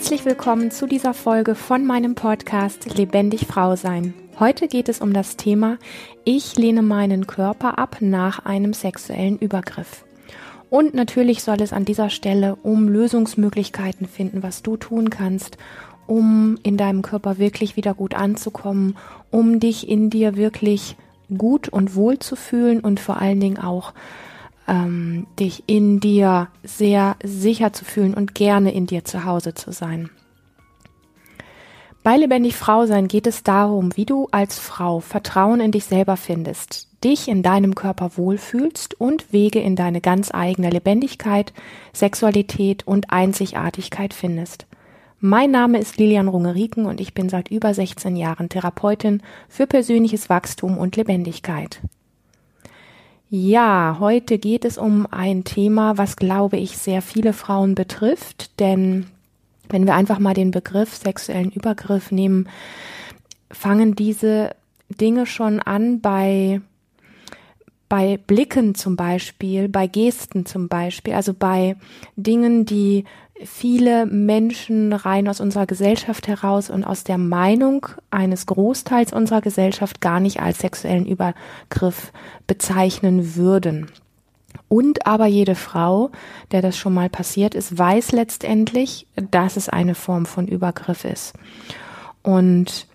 Herzlich willkommen zu dieser Folge von meinem Podcast Lebendig Frau sein. Heute geht es um das Thema Ich lehne meinen Körper ab nach einem sexuellen Übergriff. Und natürlich soll es an dieser Stelle um Lösungsmöglichkeiten finden, was du tun kannst, um in deinem Körper wirklich wieder gut anzukommen, um dich in dir wirklich gut und wohl zu fühlen und vor allen Dingen auch ähm, dich in dir sehr sicher zu fühlen und gerne in dir zu Hause zu sein. Bei Lebendig Frau sein geht es darum, wie du als Frau Vertrauen in dich selber findest, dich in deinem Körper wohlfühlst und Wege in deine ganz eigene Lebendigkeit, Sexualität und Einzigartigkeit findest. Mein Name ist Lilian Rungeriken und ich bin seit über 16 Jahren Therapeutin für persönliches Wachstum und Lebendigkeit. Ja, heute geht es um ein Thema, was glaube ich sehr viele Frauen betrifft, denn wenn wir einfach mal den Begriff sexuellen Übergriff nehmen, fangen diese Dinge schon an bei bei Blicken zum Beispiel, bei Gesten zum Beispiel, also bei Dingen, die viele Menschen rein aus unserer Gesellschaft heraus und aus der Meinung eines Großteils unserer Gesellschaft gar nicht als sexuellen Übergriff bezeichnen würden. Und aber jede Frau, der das schon mal passiert ist, weiß letztendlich, dass es eine Form von Übergriff ist. Und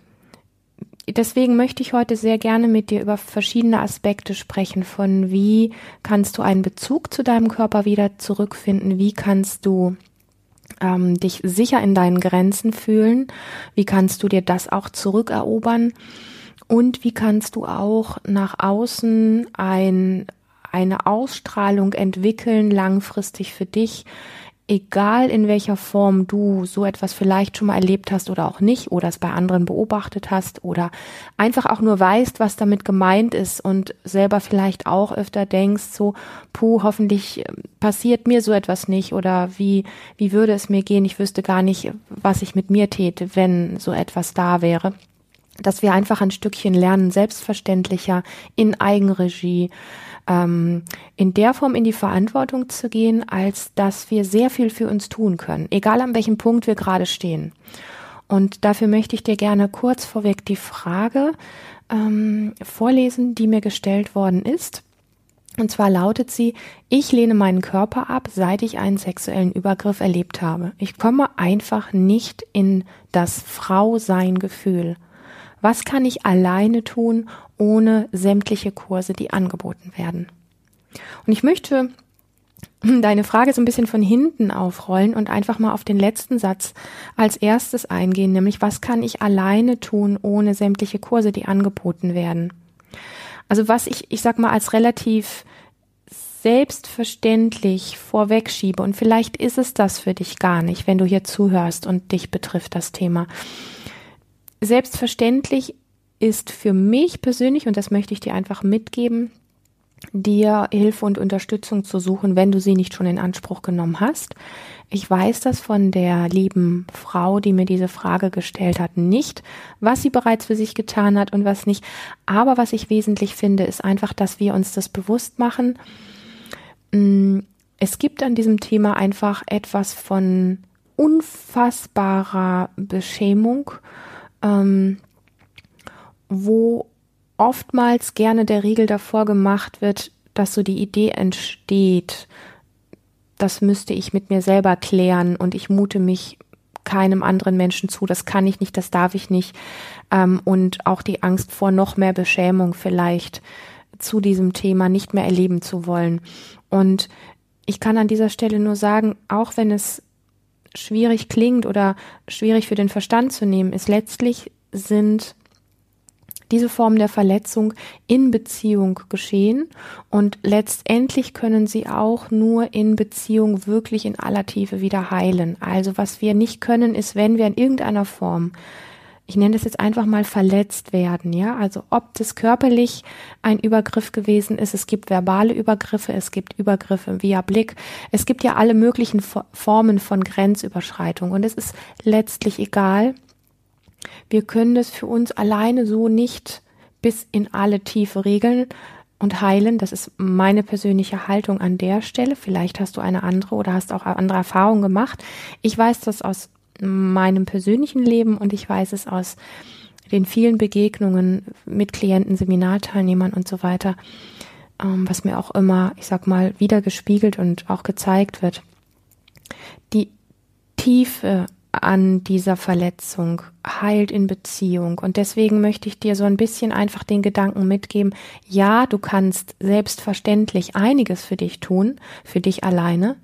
deswegen möchte ich heute sehr gerne mit dir über verschiedene Aspekte sprechen von wie kannst du einen Bezug zu deinem Körper wieder zurückfinden, wie kannst du ähm, dich sicher in deinen Grenzen fühlen, wie kannst du dir das auch zurückerobern? Und wie kannst du auch nach außen ein, eine Ausstrahlung entwickeln, langfristig für dich, egal in welcher Form du so etwas vielleicht schon mal erlebt hast oder auch nicht oder es bei anderen beobachtet hast oder einfach auch nur weißt, was damit gemeint ist und selber vielleicht auch öfter denkst, so, puh, hoffentlich ähm, passiert mir so etwas nicht oder wie, wie würde es mir gehen? Ich wüsste gar nicht, was ich mit mir täte, wenn so etwas da wäre dass wir einfach ein Stückchen lernen, selbstverständlicher in Eigenregie ähm, in der Form in die Verantwortung zu gehen, als dass wir sehr viel für uns tun können, egal an welchem Punkt wir gerade stehen. Und dafür möchte ich dir gerne kurz vorweg die Frage ähm, vorlesen, die mir gestellt worden ist. Und zwar lautet sie, ich lehne meinen Körper ab, seit ich einen sexuellen Übergriff erlebt habe. Ich komme einfach nicht in das Frau-Sein-Gefühl. Was kann ich alleine tun, ohne sämtliche Kurse, die angeboten werden? Und ich möchte deine Frage so ein bisschen von hinten aufrollen und einfach mal auf den letzten Satz als erstes eingehen, nämlich was kann ich alleine tun, ohne sämtliche Kurse, die angeboten werden? Also was ich, ich sag mal, als relativ selbstverständlich vorwegschiebe und vielleicht ist es das für dich gar nicht, wenn du hier zuhörst und dich betrifft das Thema. Selbstverständlich ist für mich persönlich, und das möchte ich dir einfach mitgeben, dir Hilfe und Unterstützung zu suchen, wenn du sie nicht schon in Anspruch genommen hast. Ich weiß das von der lieben Frau, die mir diese Frage gestellt hat, nicht, was sie bereits für sich getan hat und was nicht. Aber was ich wesentlich finde, ist einfach, dass wir uns das bewusst machen. Mm, es gibt an diesem Thema einfach etwas von unfassbarer Beschämung ähm, wo oftmals gerne der Riegel davor gemacht wird, dass so die Idee entsteht, das müsste ich mit mir selber klären und ich mute mich keinem anderen Menschen zu, das kann ich nicht, das darf ich nicht. Ähm, und auch die Angst vor noch mehr Beschämung vielleicht zu diesem Thema nicht mehr erleben zu wollen. Und ich kann an dieser Stelle nur sagen, auch wenn es schwierig klingt oder schwierig für den Verstand zu nehmen, ist letztlich sind diese Formen der Verletzung in Beziehung geschehen und letztendlich können sie auch nur in Beziehung wirklich in aller Tiefe wieder heilen. Also was wir nicht können, ist, wenn wir in irgendeiner Form ich nenne das jetzt einfach mal verletzt werden, ja, also ob das körperlich ein Übergriff gewesen ist, es gibt verbale Übergriffe, es gibt Übergriffe via Blick, es gibt ja alle möglichen Formen von Grenzüberschreitung und es ist letztlich egal, wir können das für uns alleine so nicht bis in alle Tiefe regeln und heilen. Das ist meine persönliche Haltung an der Stelle. Vielleicht hast du eine andere oder hast auch andere Erfahrungen gemacht. Ich weiß das aus meinem persönlichen Leben und ich weiß es aus den vielen Begegnungen mit Klienten, Seminarteilnehmern und so weiter, ähm, was mir auch immer, ich sag mal, wieder gespiegelt und auch gezeigt wird. Die Tiefe an dieser Verletzung heilt in Beziehung. Und deswegen möchte ich dir so ein bisschen einfach den Gedanken mitgeben, ja, du kannst selbstverständlich einiges für dich tun, für dich alleine.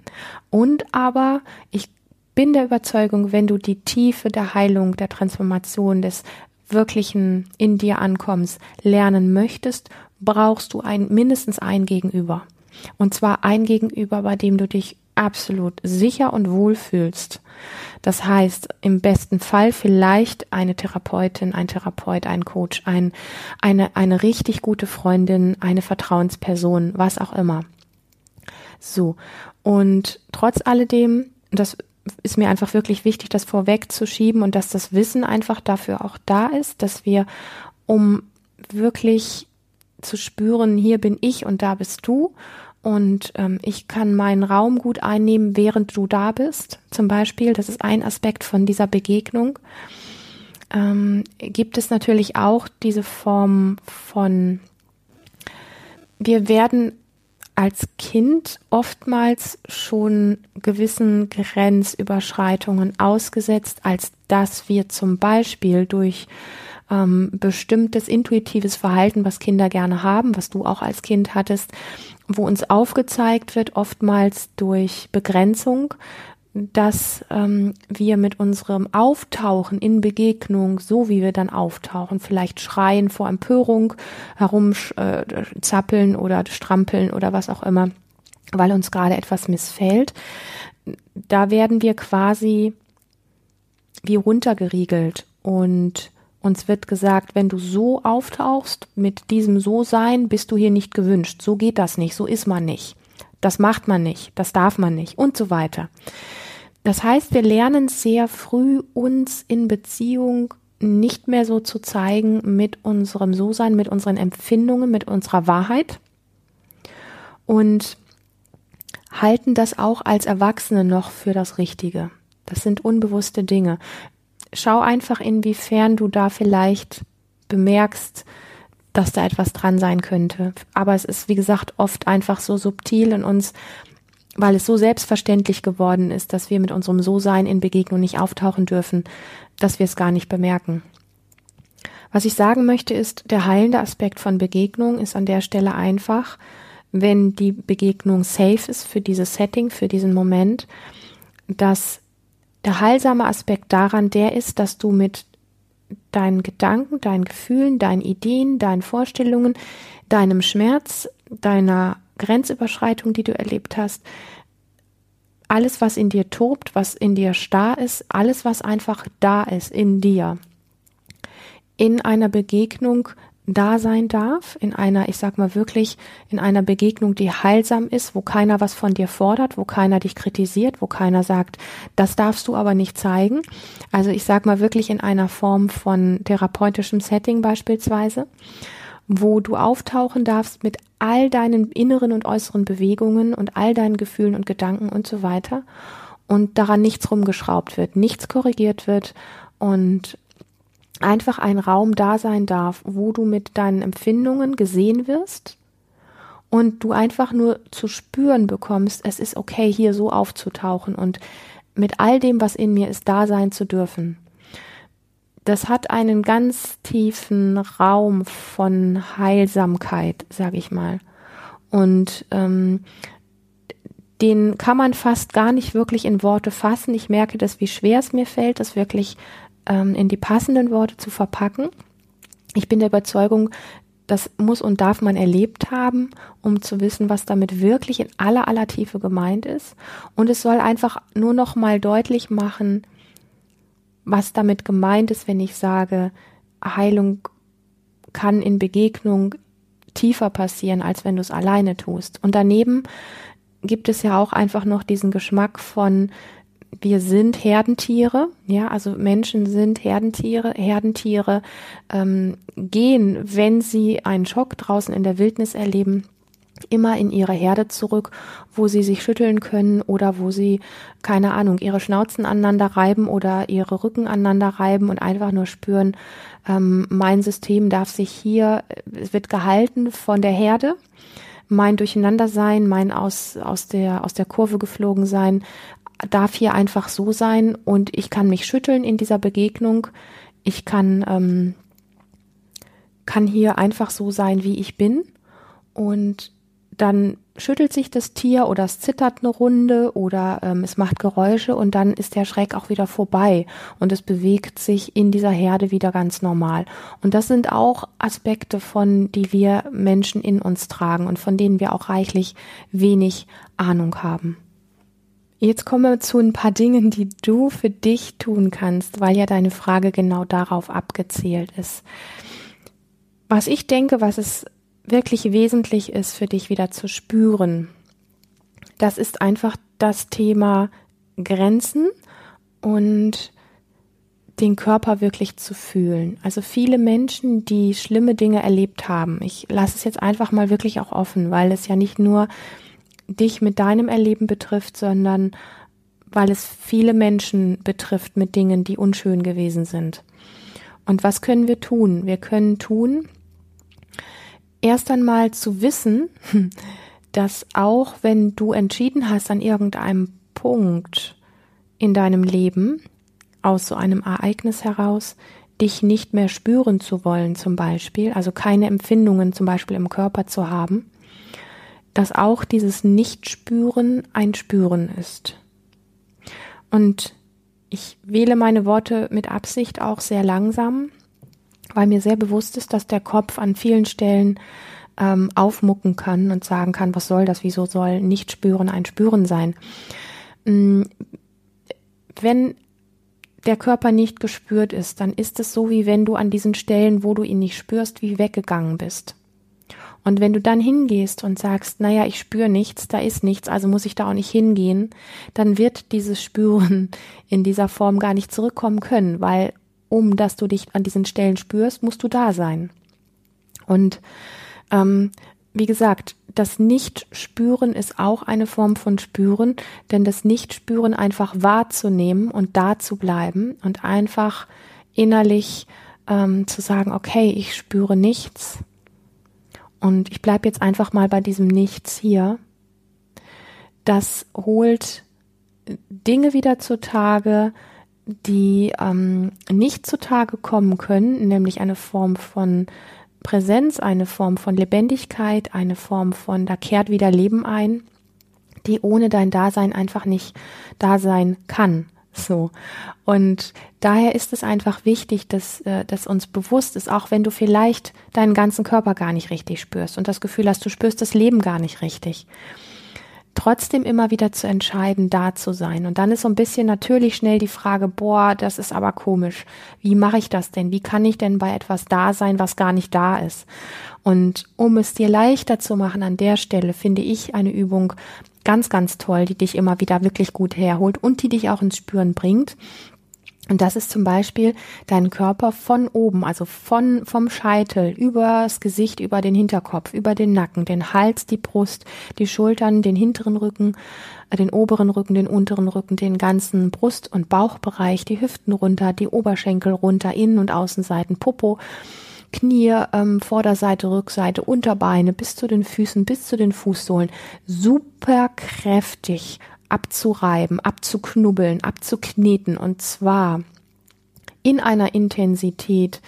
Und aber ich bin der Überzeugung, wenn du die Tiefe der Heilung, der Transformation, des wirklichen in dir ankommens lernen möchtest, brauchst du ein, mindestens ein Gegenüber. Und zwar ein Gegenüber, bei dem du dich absolut sicher und wohl fühlst. Das heißt, im besten Fall vielleicht eine Therapeutin, ein Therapeut, ein Coach, ein, eine, eine richtig gute Freundin, eine Vertrauensperson, was auch immer. So. Und trotz alledem, das ist mir einfach wirklich wichtig, das vorwegzuschieben und dass das Wissen einfach dafür auch da ist, dass wir, um wirklich zu spüren, hier bin ich und da bist du und ähm, ich kann meinen Raum gut einnehmen, während du da bist. Zum Beispiel, das ist ein Aspekt von dieser Begegnung. Ähm, gibt es natürlich auch diese Form von, wir werden als Kind oftmals schon gewissen Grenzüberschreitungen ausgesetzt, als dass wir zum Beispiel durch ähm, bestimmtes intuitives Verhalten, was Kinder gerne haben, was du auch als Kind hattest, wo uns aufgezeigt wird, oftmals durch Begrenzung, dass ähm, wir mit unserem Auftauchen in Begegnung, so wie wir dann auftauchen, vielleicht schreien vor Empörung, herumzappeln äh, oder strampeln oder was auch immer, weil uns gerade etwas missfällt, da werden wir quasi wie runtergeriegelt und uns wird gesagt, wenn du so auftauchst, mit diesem So-Sein, bist du hier nicht gewünscht. So geht das nicht, so ist man nicht. Das macht man nicht, das darf man nicht und so weiter. Das heißt, wir lernen sehr früh uns in Beziehung nicht mehr so zu zeigen mit unserem So-Sein, mit unseren Empfindungen, mit unserer Wahrheit und halten das auch als Erwachsene noch für das Richtige. Das sind unbewusste Dinge schau einfach, inwiefern du da vielleicht bemerkst, dass da etwas dran sein könnte. Aber es ist, wie gesagt, oft einfach so subtil in uns, weil es so selbstverständlich geworden ist, dass wir mit unserem So-Sein in Begegnung nicht auftauchen dürfen, dass wir es gar nicht bemerken. Was ich sagen möchte ist, der heilende Aspekt von Begegnung ist an der Stelle einfach, wenn die Begegnung safe ist für dieses Setting, für diesen Moment, dass der heilsame Aspekt daran, der ist, dass du mit deinen Gedanken, deinen Gefühlen, deinen Ideen, deinen Vorstellungen, deinem Schmerz, deiner Grenzüberschreitung, die du erlebt hast, alles, was in dir tobt, was in dir starr ist, alles, was einfach da ist in dir, in einer Begegnung da sein darf, in einer, ich sag mal wirklich, in einer Begegnung, die heilsam ist, wo keiner was von dir fordert, wo keiner dich kritisiert, wo keiner sagt, das darfst du aber nicht zeigen. Also ich sag mal wirklich in einer Form von therapeutischem Setting beispielsweise, wo du auftauchen darfst mit all deinen inneren und äußeren Bewegungen und all deinen Gefühlen und Gedanken und so weiter und daran nichts rumgeschraubt wird, nichts korrigiert wird und einfach ein Raum da sein darf, wo du mit deinen Empfindungen gesehen wirst und du einfach nur zu spüren bekommst, es ist okay, hier so aufzutauchen und mit all dem, was in mir ist, da sein zu dürfen. Das hat einen ganz tiefen Raum von Heilsamkeit, sag ich mal. Und ähm, den kann man fast gar nicht wirklich in Worte fassen. Ich merke das, wie schwer es mir fällt, das wirklich ähm, in die passenden Worte zu verpacken. Ich bin der Überzeugung, das muss und darf man erlebt haben, um zu wissen, was damit wirklich in aller aller Tiefe gemeint ist. Und es soll einfach nur noch mal deutlich machen, was damit gemeint ist, wenn ich sage, Heilung kann in Begegnung tiefer passieren, als wenn du es alleine tust. Und daneben gibt es ja auch einfach noch diesen Geschmack von, wir sind Herdentiere, ja, also Menschen sind Herdentiere. Herdentiere ähm, gehen, wenn sie einen Schock draußen in der Wildnis erleben, immer in ihre Herde zurück, wo sie sich schütteln können oder wo sie, keine Ahnung, ihre Schnauzen aneinander reiben oder ihre Rücken aneinander reiben und einfach nur spüren, ähm, mein System darf sich hier, es wird gehalten von der Herde, mein Durcheinandersein, mein aus, aus, der, aus der Kurve geflogen sein, darf hier einfach so sein und ich kann mich schütteln in dieser Begegnung. Ich kann, ähm, kann hier einfach so sein, wie ich bin. Und dann schüttelt sich das Tier oder es zittert eine Runde oder ähm, es macht Geräusche und dann ist der Schreck auch wieder vorbei und es bewegt sich in dieser Herde wieder ganz normal. Und das sind auch Aspekte von, die wir Menschen in uns tragen und von denen wir auch reichlich wenig Ahnung haben. Jetzt kommen wir zu ein paar Dingen, die du für dich tun kannst, weil ja deine Frage genau darauf abgezählt ist. Was ich denke, was es wirklich wesentlich ist für dich wieder zu spüren, das ist einfach das Thema Grenzen und den Körper wirklich zu fühlen. Also viele Menschen, die schlimme Dinge erlebt haben, ich lasse es jetzt einfach mal wirklich auch offen, weil es ja nicht nur dich mit deinem Erleben betrifft, sondern weil es viele Menschen betrifft mit Dingen, die unschön gewesen sind. Und was können wir tun? Wir können tun, erst einmal zu wissen, dass auch wenn du entschieden hast an irgendeinem Punkt in deinem Leben, aus so einem Ereignis heraus, dich nicht mehr spüren zu wollen zum Beispiel, also keine Empfindungen zum Beispiel im Körper zu haben, dass auch dieses Nichtspüren ein Spüren ist. Und ich wähle meine Worte mit Absicht auch sehr langsam, weil mir sehr bewusst ist, dass der Kopf an vielen Stellen ähm, aufmucken kann und sagen kann, was soll das, wieso soll nicht spüren ein Spüren sein. Mm, wenn der Körper nicht gespürt ist, dann ist es so, wie wenn du an diesen Stellen, wo du ihn nicht spürst, wie weggegangen bist. Und wenn du dann hingehst und sagst, naja, ich spüre nichts, da ist nichts, also muss ich da auch nicht hingehen, dann wird dieses Spüren in dieser Form gar nicht zurückkommen können, weil um dass du dich an diesen Stellen spürst, musst du da sein. Und ähm, wie gesagt, das Nicht-Spüren ist auch eine Form von Spüren, denn das Nicht-Spüren einfach wahrzunehmen und da zu bleiben und einfach innerlich ähm, zu sagen, okay, ich spüre nichts und ich bleibe jetzt einfach mal bei diesem Nichts hier. Das holt Dinge wieder zutage, die ähm, nicht zutage kommen können, nämlich eine Form von Präsenz, eine Form von Lebendigkeit, eine Form von, da kehrt wieder Leben ein, die ohne dein Dasein einfach nicht da sein kann. So. Und daher ist es einfach wichtig, dass, äh, dass uns bewusst ist, auch wenn du vielleicht deinen ganzen Körper gar nicht richtig spürst und das Gefühl hast, du spürst das Leben gar nicht richtig trotzdem immer wieder zu entscheiden, da zu sein. Und dann ist so ein bisschen natürlich schnell die Frage, boah, das ist aber komisch. Wie mache ich das denn? Wie kann ich denn bei etwas da sein, was gar nicht da ist? Und um es dir leichter zu machen an der Stelle, finde ich eine Übung ganz, ganz toll, die dich immer wieder wirklich gut herholt und die dich auch ins Spüren bringt. Und das ist zum Beispiel dein Körper von oben, also von, vom Scheitel, übers Gesicht, über den Hinterkopf, über den Nacken, den Hals, die Brust, die Schultern, den hinteren Rücken, äh, den oberen Rücken, den unteren Rücken, den ganzen Brust- und Bauchbereich, die Hüften runter, die Oberschenkel runter, Innen- und Außenseiten, Popo, Knie, ähm, Vorderseite, Rückseite, Unterbeine bis zu den Füßen, bis zu den Fußsohlen. Super kräftig abzureiben, abzuknubbeln, abzukneten und zwar in einer Intensität,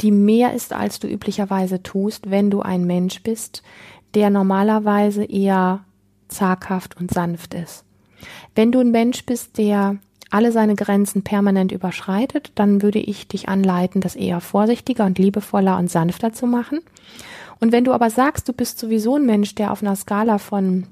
die mehr ist, als du üblicherweise tust, wenn du ein Mensch bist, der normalerweise eher zaghaft und sanft ist. Wenn du ein Mensch bist, der alle seine Grenzen permanent überschreitet, dann würde ich dich anleiten, das eher vorsichtiger und liebevoller und sanfter zu machen. Und wenn du aber sagst, du bist sowieso ein Mensch, der auf einer Skala von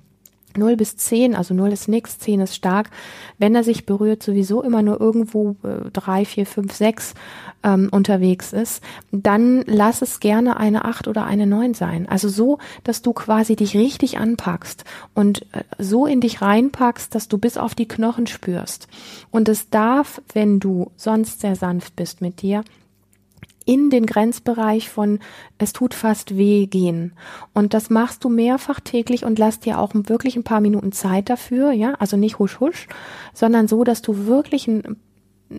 0 bis 10, also 0 ist nix, 10 ist stark. Wenn er sich berührt, sowieso immer nur irgendwo äh, 3, 4, 5, 6 ähm, unterwegs ist, dann lass es gerne eine 8 oder eine 9 sein. Also so, dass du quasi dich richtig anpackst und äh, so in dich reinpackst, dass du bis auf die Knochen spürst. Und es darf, wenn du sonst sehr sanft bist mit dir, in den Grenzbereich von es tut fast weh gehen. Und das machst du mehrfach täglich und lass dir auch wirklich ein paar Minuten Zeit dafür, ja, also nicht husch husch, sondern so, dass du wirklich ein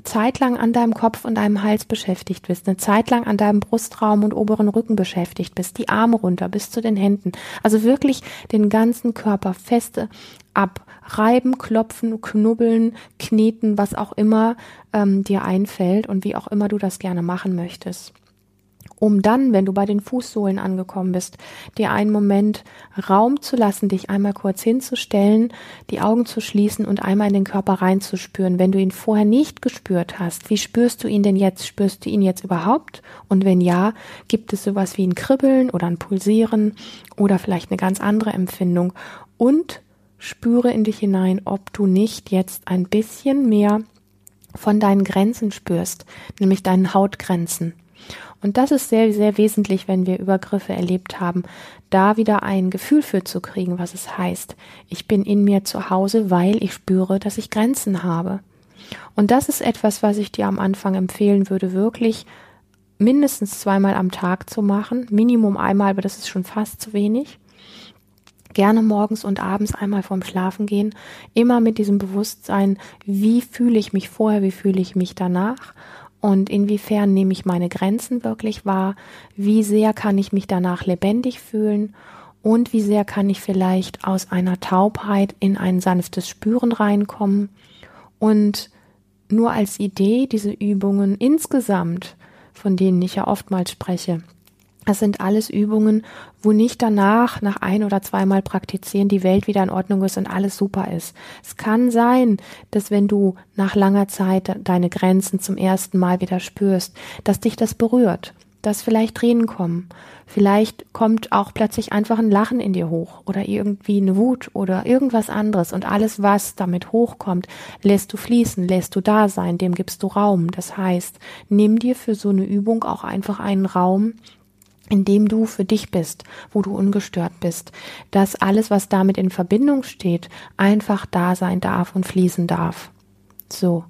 Zeit lang an deinem Kopf und deinem Hals beschäftigt bist, eine Zeit lang an deinem Brustraum und oberen Rücken beschäftigt bist, die Arme runter bis zu den Händen. Also wirklich den ganzen Körper feste abreiben, klopfen, knubbeln, kneten, was auch immer ähm, dir einfällt und wie auch immer du das gerne machen möchtest um dann, wenn du bei den Fußsohlen angekommen bist, dir einen Moment Raum zu lassen, dich einmal kurz hinzustellen, die Augen zu schließen und einmal in den Körper reinzuspüren. Wenn du ihn vorher nicht gespürt hast, wie spürst du ihn denn jetzt? Spürst du ihn jetzt überhaupt? Und wenn ja, gibt es sowas wie ein Kribbeln oder ein Pulsieren oder vielleicht eine ganz andere Empfindung? Und spüre in dich hinein, ob du nicht jetzt ein bisschen mehr von deinen Grenzen spürst, nämlich deinen Hautgrenzen. Und das ist sehr, sehr wesentlich, wenn wir Übergriffe erlebt haben, da wieder ein Gefühl für zu kriegen, was es heißt. Ich bin in mir zu Hause, weil ich spüre, dass ich Grenzen habe. Und das ist etwas, was ich dir am Anfang empfehlen würde, wirklich mindestens zweimal am Tag zu machen. Minimum einmal, aber das ist schon fast zu wenig. Gerne morgens und abends einmal vorm Schlafen gehen. Immer mit diesem Bewusstsein, wie fühle ich mich vorher, wie fühle ich mich danach und inwiefern nehme ich meine Grenzen wirklich wahr, wie sehr kann ich mich danach lebendig fühlen? Und wie sehr kann ich vielleicht aus einer Taubheit in ein sanftes Spüren reinkommen? Und nur als Idee diese Übungen insgesamt, von denen ich ja oftmals spreche, das sind alles Übungen, wo nicht danach, nach ein oder zweimal praktizieren, die Welt wieder in Ordnung ist und alles super ist. Es kann sein, dass wenn du nach langer Zeit deine Grenzen zum ersten Mal wieder spürst, dass dich das berührt, dass vielleicht Tränen kommen. Vielleicht kommt auch plötzlich einfach ein Lachen in dir hoch oder irgendwie eine Wut oder irgendwas anderes und alles, was damit hochkommt, lässt du fließen, lässt du da sein, dem gibst du Raum. Das heißt, nimm dir für so eine Übung auch einfach einen Raum, in dem du für dich bist, wo du ungestört bist, dass alles, was damit in Verbindung steht, einfach da sein darf und fließen darf. So.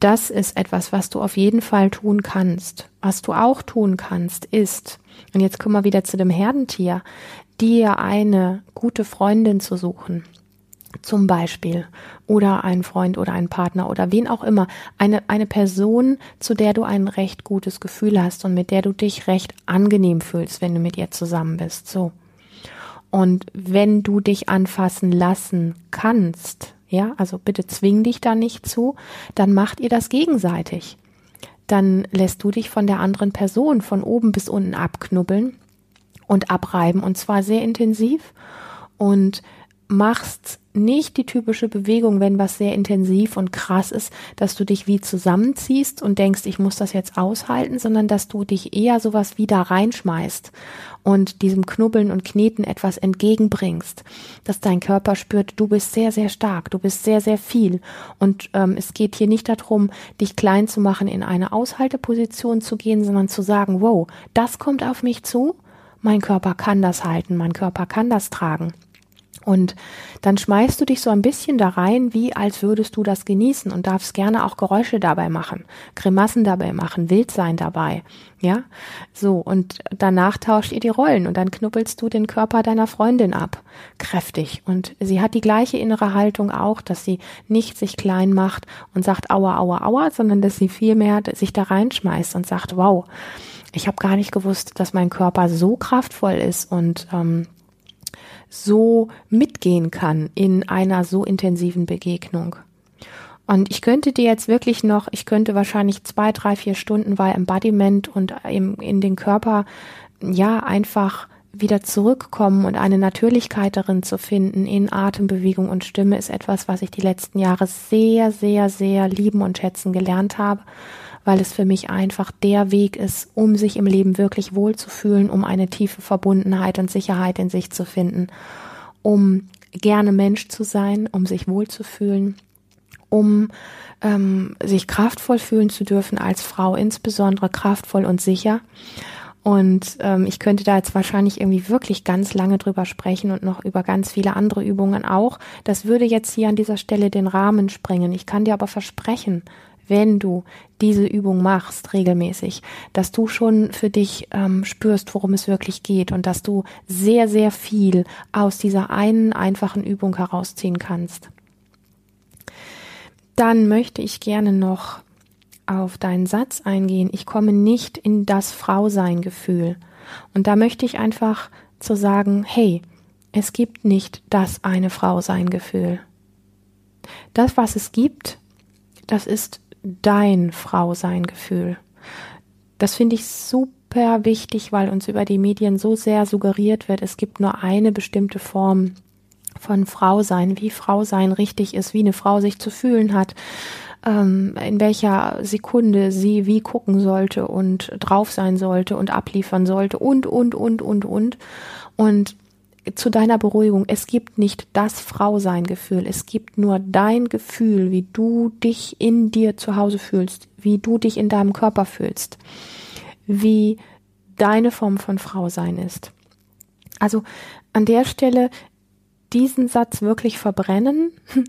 Das ist etwas, was du auf jeden Fall tun kannst. Was du auch tun kannst, ist, und jetzt kommen wir wieder zu dem Herdentier, dir eine gute Freundin zu suchen zum Beispiel oder ein Freund oder ein Partner oder wen auch immer, eine, eine Person, zu der du ein recht gutes Gefühl hast und mit der du dich recht angenehm fühlst, wenn du mit ihr zusammen bist, so. Und wenn du dich anfassen lassen kannst, ja, also bitte zwing dich da nicht zu, dann macht ihr das gegenseitig. Dann lässt du dich von der anderen Person von oben bis unten abknubbeln und abreiben und zwar sehr intensiv und machst nicht die typische Bewegung, wenn was sehr intensiv und krass ist, dass du dich wie zusammenziehst und denkst, ich muss das jetzt aushalten, sondern dass du dich eher sowas wieder reinschmeißt und diesem Knubbeln und Kneten etwas entgegenbringst, dass dein Körper spürt, du bist sehr, sehr stark, du bist sehr, sehr viel und ähm, es geht hier nicht darum, dich klein zu machen, in eine Aushalteposition zu gehen, sondern zu sagen, wow, das kommt auf mich zu, mein Körper kann das halten, mein Körper kann das tragen. Und dann schmeißt du dich so ein bisschen da rein, wie als würdest du das genießen und darfst gerne auch Geräusche dabei machen, Grimassen dabei machen, wild sein dabei. Ja, so. Und danach tauscht ihr die Rollen und dann knuppelst du den Körper deiner Freundin ab. Kräftig. Und sie hat die gleiche innere Haltung auch, dass sie nicht sich klein macht und sagt aua, aua, aua, sondern dass sie vielmehr sich da reinschmeißt und sagt, wow, ich habe gar nicht gewusst, dass mein Körper so kraftvoll ist und ähm, so mitgehen kann in einer so intensiven Begegnung. Und ich könnte dir jetzt wirklich noch, ich könnte wahrscheinlich zwei, drei, vier Stunden bei Embodiment und im, in den Körper, ja, einfach wieder zurückkommen und eine Natürlichkeit darin zu finden in Atembewegung und Stimme ist etwas, was ich die letzten Jahre sehr, sehr, sehr lieben und schätzen gelernt habe weil es für mich einfach der Weg ist, um sich im Leben wirklich wohlzufühlen, um eine tiefe Verbundenheit und Sicherheit in sich zu finden, um gerne Mensch zu sein, um sich wohlzufühlen, um ähm, sich kraftvoll fühlen zu dürfen als Frau, insbesondere kraftvoll und sicher. Und ähm, ich könnte da jetzt wahrscheinlich irgendwie wirklich ganz lange drüber sprechen und noch über ganz viele andere Übungen auch. Das würde jetzt hier an dieser Stelle den Rahmen sprengen. Ich kann dir aber versprechen, wenn du diese Übung machst regelmäßig, dass du schon für dich ähm, spürst, worum es wirklich geht und dass du sehr, sehr viel aus dieser einen einfachen Übung herausziehen kannst. Dann möchte ich gerne noch auf deinen Satz eingehen. Ich komme nicht in das Frausein-Gefühl. Und da möchte ich einfach zu sagen, hey, es gibt nicht das eine Frausein-Gefühl. Das, was es gibt, das ist dein Frausein-Gefühl. Das finde ich super wichtig, weil uns über die Medien so sehr suggeriert wird, es gibt nur eine bestimmte Form von Frau sein, wie Frau sein richtig ist, wie eine Frau sich zu fühlen hat, ähm, in welcher Sekunde sie wie gucken sollte und drauf sein sollte und abliefern sollte und, und, und, und, und. Und zu deiner Beruhigung, es gibt nicht das Frausein-Gefühl, es gibt nur dein Gefühl, wie du dich in dir zu Hause fühlst, wie du dich in deinem Körper fühlst, wie deine Form von Frausein ist. Also an der Stelle diesen Satz wirklich verbrennen.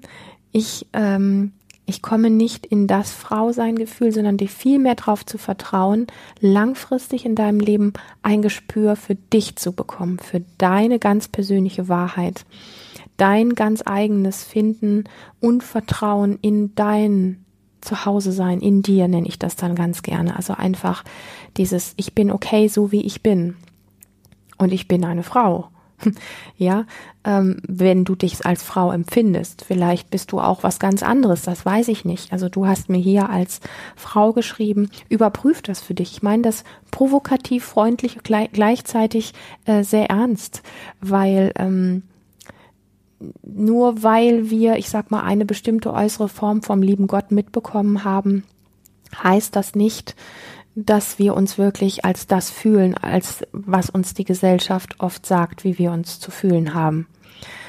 Ich, ähm, ich komme nicht in das Frausein-Gefühl, sondern dir viel mehr darauf zu vertrauen, langfristig in deinem Leben ein Gespür für dich zu bekommen, für deine ganz persönliche Wahrheit, dein ganz eigenes Finden und Vertrauen in dein Zuhause sein, in dir nenne ich das dann ganz gerne. Also einfach dieses, ich bin okay, so wie ich bin. Und ich bin eine Frau ja, ähm, wenn du dich als Frau empfindest. Vielleicht bist du auch was ganz anderes, das weiß ich nicht. Also du hast mir hier als Frau geschrieben, überprüf das für dich. Ich meine das provokativ, freundlich, gleich, gleichzeitig äh, sehr ernst, weil ähm, nur weil wir, ich sag mal, eine bestimmte äußere Form vom lieben Gott mitbekommen haben, heißt das nicht, dass wir uns wirklich als das fühlen, als was uns die Gesellschaft oft sagt, wie wir uns zu fühlen haben.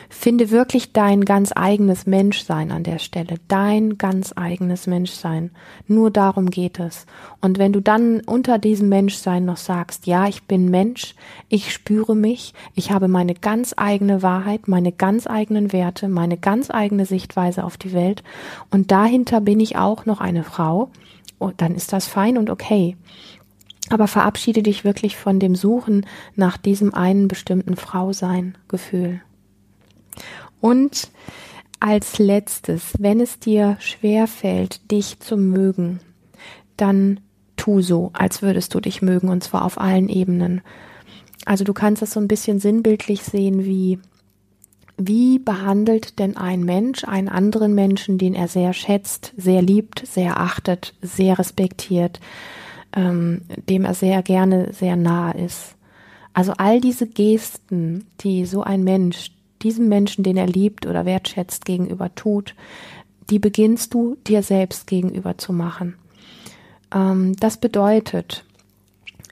Finde wirklich dein ganz eigenes Menschsein an der Stelle, dein ganz eigenes Menschsein. Nur darum geht es. Und wenn du dann unter diesem Menschsein noch sagst, ja, ich bin Mensch, ich spüre mich, ich habe meine ganz eigene Wahrheit, meine ganz eigenen Werte, meine ganz eigene Sichtweise auf die Welt und dahinter bin ich auch noch eine Frau, dann ist das fein und okay. Aber verabschiede dich wirklich von dem Suchen nach diesem einen bestimmten Frausein-Gefühl. Und als letztes, wenn es dir schwer fällt, dich zu mögen, dann tu so, als würdest du dich mögen, und zwar auf allen Ebenen. Also du kannst es so ein bisschen sinnbildlich sehen wie wie behandelt denn ein Mensch einen anderen Menschen, den er sehr schätzt, sehr liebt, sehr achtet, sehr respektiert, ähm, dem er sehr gerne sehr nah ist. Also all diese Gesten, die so ein Mensch diesem Menschen, den er liebt oder wertschätzt, gegenüber tut, die beginnst du dir selbst gegenüber zu machen. Ähm, das bedeutet,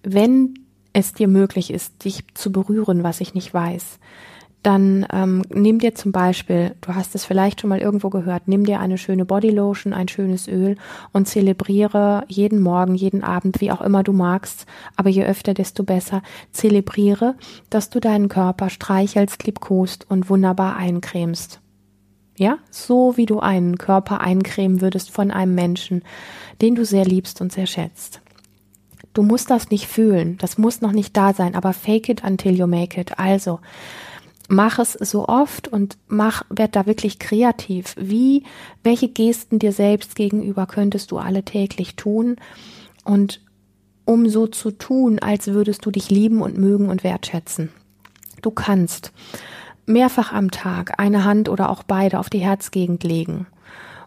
wenn es dir möglich ist, dich zu berühren, was ich nicht weiß, dann ähm, nimm dir zum Beispiel, du hast es vielleicht schon mal irgendwo gehört, nimm dir eine schöne Bodylotion, ein schönes Öl und zelebriere jeden Morgen, jeden Abend, wie auch immer du magst, aber je öfter, desto besser, zelebriere, dass du deinen Körper streichelst, liebkost und wunderbar eincremst. Ja, so wie du einen Körper eincremen würdest von einem Menschen, den du sehr liebst und sehr schätzt. Du musst das nicht fühlen, das muss noch nicht da sein, aber fake it until you make it. Also, mach es so oft und mach, werd da wirklich kreativ. Wie, welche Gesten dir selbst gegenüber könntest du alle täglich tun? Und um so zu tun, als würdest du dich lieben und mögen und wertschätzen. Du kannst mehrfach am Tag eine Hand oder auch beide auf die Herzgegend legen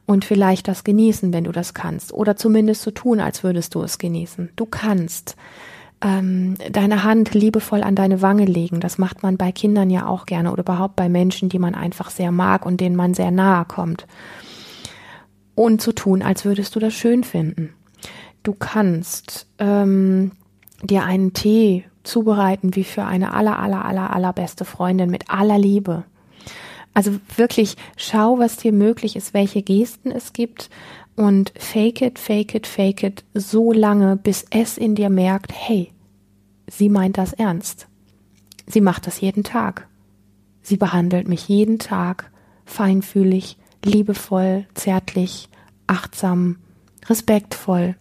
und vielleicht das genießen, wenn du das kannst, oder zumindest so tun, als würdest du es genießen. Du kannst ähm, deine Hand liebevoll an deine Wange legen. Das macht man bei Kindern ja auch gerne oder überhaupt bei Menschen, die man einfach sehr mag und denen man sehr nahe kommt. Und zu tun, als würdest du das schön finden. Du kannst ähm, dir einen Tee zubereiten wie für eine aller, aller, aller, allerbeste Freundin mit aller Liebe. Also wirklich schau, was dir möglich ist, welche Gesten es gibt und fake it, fake it, fake it so lange, bis es in dir merkt, hey, sie meint das ernst. Sie macht das jeden Tag. Sie behandelt mich jeden Tag feinfühlig, liebevoll, zärtlich, achtsam, respektvoll.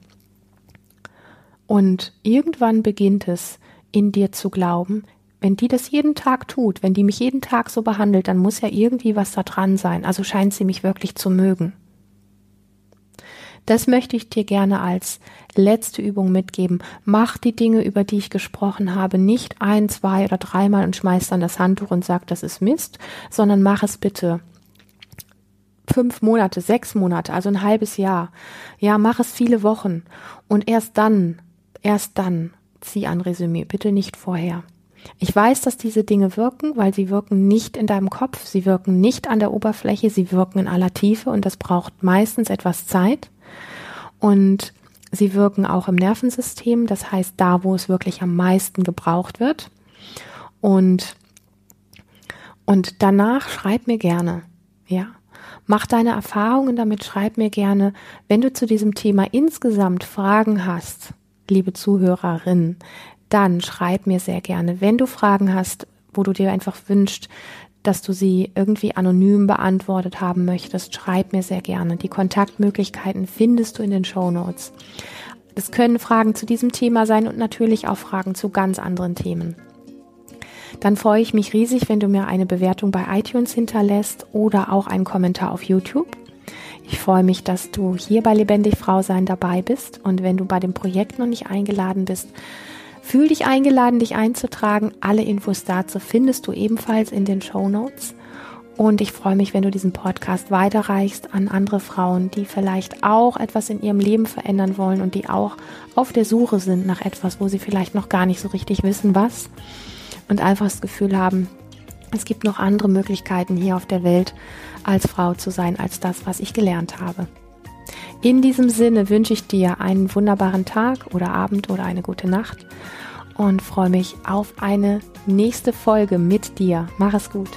Und irgendwann beginnt es in dir zu glauben, wenn die das jeden Tag tut, wenn die mich jeden Tag so behandelt, dann muss ja irgendwie was da dran sein. Also scheint sie mich wirklich zu mögen. Das möchte ich dir gerne als letzte Übung mitgeben. Mach die Dinge, über die ich gesprochen habe, nicht ein, zwei oder dreimal und schmeiß dann das Handtuch und sag, das ist Mist, sondern mach es bitte fünf Monate, sechs Monate, also ein halbes Jahr. Ja, mach es viele Wochen und erst dann, erst dann zieh ein Resümee, bitte nicht vorher. Ich weiß, dass diese Dinge wirken, weil sie wirken nicht in deinem Kopf, sie wirken nicht an der Oberfläche, sie wirken in aller Tiefe und das braucht meistens etwas Zeit. Und sie wirken auch im Nervensystem, das heißt da, wo es wirklich am meisten gebraucht wird. Und, und danach schreib mir gerne, ja. Mach deine Erfahrungen damit, schreib mir gerne, wenn du zu diesem Thema insgesamt Fragen hast, liebe Zuhörerin, dann schreib mir sehr gerne. Wenn du Fragen hast, wo du dir einfach wünschst, dass du sie irgendwie anonym beantwortet haben möchtest, schreib mir sehr gerne. Die Kontaktmöglichkeiten findest du in den Show Notes. Es können Fragen zu diesem Thema sein und natürlich auch Fragen zu ganz anderen Themen. Dann freue ich mich riesig, wenn du mir eine Bewertung bei iTunes hinterlässt oder auch einen Kommentar auf YouTube. Ich freue mich, dass du hier bei Lebendig Frau sein dabei bist und wenn du bei dem Projekt noch nicht eingeladen bist, Fühl dich eingeladen, dich einzutragen. Alle Infos dazu findest du ebenfalls in den Show Notes. Und ich freue mich, wenn du diesen Podcast weiterreichst an andere Frauen, die vielleicht auch etwas in ihrem Leben verändern wollen und die auch auf der Suche sind nach etwas, wo sie vielleicht noch gar nicht so richtig wissen, was. Und einfach das Gefühl haben, es gibt noch andere Möglichkeiten hier auf der Welt, als Frau zu sein, als das, was ich gelernt habe. In diesem Sinne wünsche ich dir einen wunderbaren Tag oder Abend oder eine gute Nacht und freue mich auf eine nächste Folge mit dir. Mach es gut.